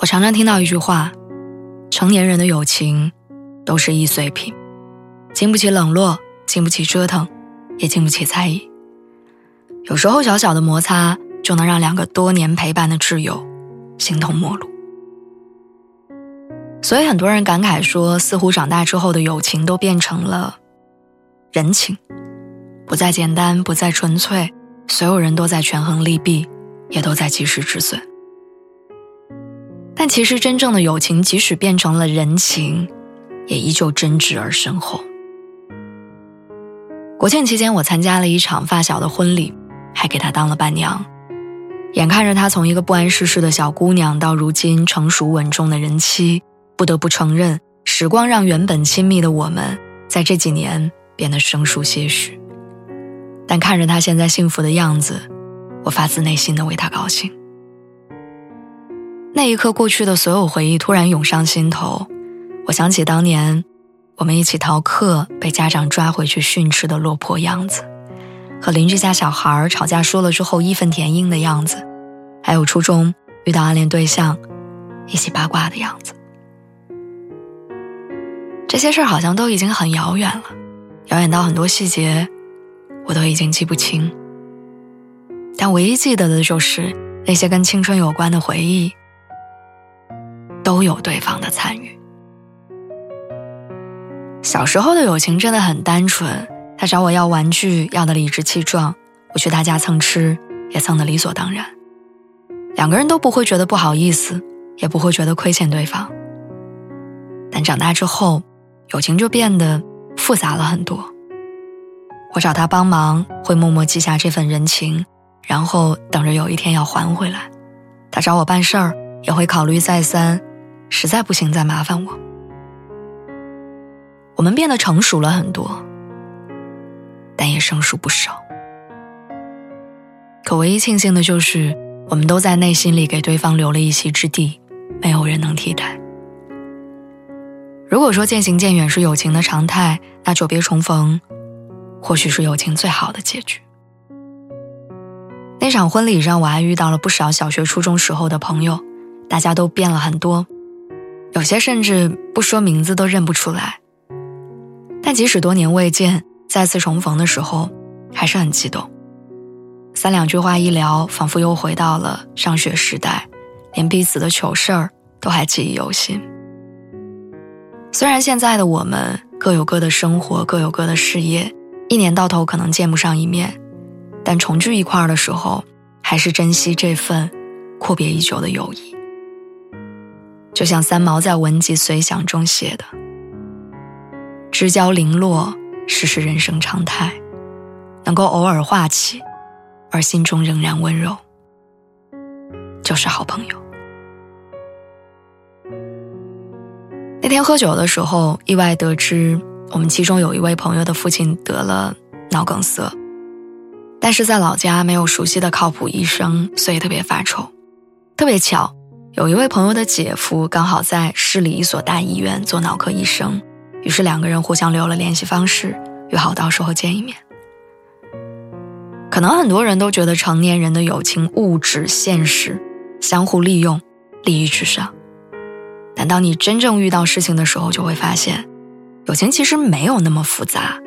我常常听到一句话：成年人的友情都是易碎品，经不起冷落，经不起折腾，也经不起猜疑。有时候小小的摩擦就能让两个多年陪伴的挚友形同陌路。所以很多人感慨说，似乎长大之后的友情都变成了人情，不再简单，不再纯粹，所有人都在权衡利弊，也都在及时止损。但其实，真正的友情，即使变成了人情，也依旧真挚而深厚。国庆期间，我参加了一场发小的婚礼，还给她当了伴娘。眼看着她从一个不谙世事的小姑娘，到如今成熟稳重的人妻，不得不承认，时光让原本亲密的我们，在这几年变得生疏些许。但看着她现在幸福的样子，我发自内心的为她高兴。那一刻，过去的所有回忆突然涌上心头。我想起当年，我们一起逃课被家长抓回去训斥的落魄样子，和邻居家小孩吵架说了之后义愤填膺的样子，还有初中遇到暗恋对象一起八卦的样子。这些事儿好像都已经很遥远了，遥远到很多细节我都已经记不清。但唯一记得的就是那些跟青春有关的回忆。都有对方的参与。小时候的友情真的很单纯，他找我要玩具，要的理直气壮；我去他家蹭吃，也蹭的理所当然。两个人都不会觉得不好意思，也不会觉得亏欠对方。但长大之后，友情就变得复杂了很多。我找他帮忙，会默默记下这份人情，然后等着有一天要还回来。他找我办事儿，也会考虑再三。实在不行再麻烦我。我们变得成熟了很多，但也生疏不少。可唯一庆幸的就是，我们都在内心里给对方留了一席之地，没有人能替代。如果说渐行渐远是友情的常态，那久别重逢，或许是友情最好的结局。那场婚礼上，我还遇到了不少小学、初中时候的朋友，大家都变了很多。有些甚至不说名字都认不出来，但即使多年未见，再次重逢的时候，还是很激动。三两句话一聊，仿佛又回到了上学时代，连彼此的糗事儿都还记忆犹新。虽然现在的我们各有各的生活，各有各的事业，一年到头可能见不上一面，但重聚一块儿的时候，还是珍惜这份阔别已久的友谊。就像三毛在《文集随想》中写的：“知交零落，实是人生常态；能够偶尔话起，而心中仍然温柔，就是好朋友。”那天喝酒的时候，意外得知我们其中有一位朋友的父亲得了脑梗塞，但是在老家没有熟悉的靠谱医生，所以特别发愁。特别巧。有一位朋友的姐夫刚好在市里一所大医院做脑科医生，于是两个人互相留了联系方式，约好到时候见一面。可能很多人都觉得成年人的友情物质现实，相互利用，利益至上。但当你真正遇到事情的时候，就会发现，友情其实没有那么复杂，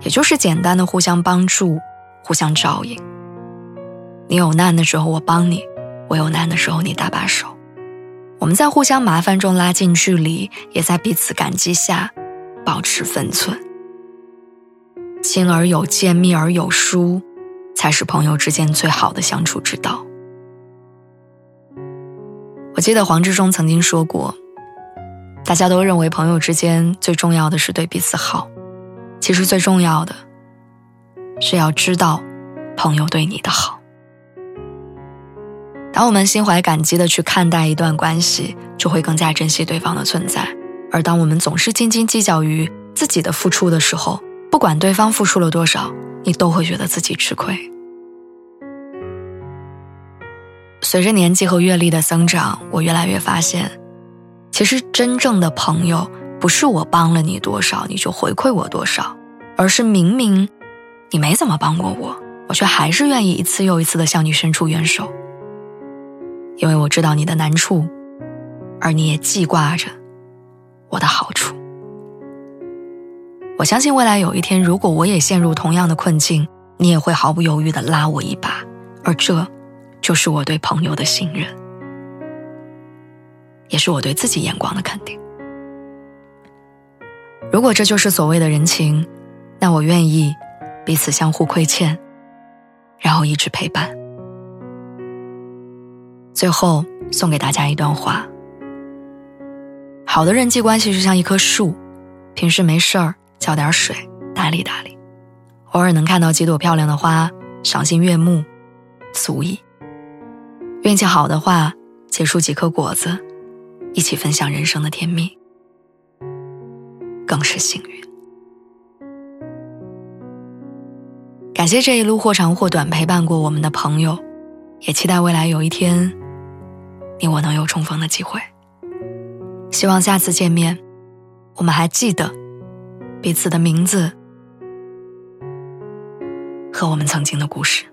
也就是简单的互相帮助，互相照应。你有难的时候，我帮你。我有难的时候，你搭把手，我们在互相麻烦中拉近距离，也在彼此感激下保持分寸。亲而有见，密而有疏，才是朋友之间最好的相处之道。我记得黄志忠曾经说过，大家都认为朋友之间最重要的是对彼此好，其实最重要的是要知道朋友对你的好。当我们心怀感激的去看待一段关系，就会更加珍惜对方的存在；而当我们总是斤斤计较于自己的付出的时候，不管对方付出了多少，你都会觉得自己吃亏。随着年纪和阅历的增长，我越来越发现，其实真正的朋友不是我帮了你多少你就回馈我多少，而是明明你没怎么帮过我，我却还是愿意一次又一次的向你伸出援手。因为我知道你的难处，而你也记挂着我的好处。我相信未来有一天，如果我也陷入同样的困境，你也会毫不犹豫的拉我一把，而这，就是我对朋友的信任，也是我对自己眼光的肯定。如果这就是所谓的人情，那我愿意彼此相互亏欠，然后一直陪伴。最后送给大家一段话：好的人际关系就像一棵树，平时没事儿浇点水，打理打理，偶尔能看到几朵漂亮的花，赏心悦目，足矣。运气好的话，结出几颗果子，一起分享人生的甜蜜，更是幸运。感谢这一路或长或短陪伴过我们的朋友，也期待未来有一天，你我能有重逢的机会。希望下次见面，我们还记得彼此的名字和我们曾经的故事。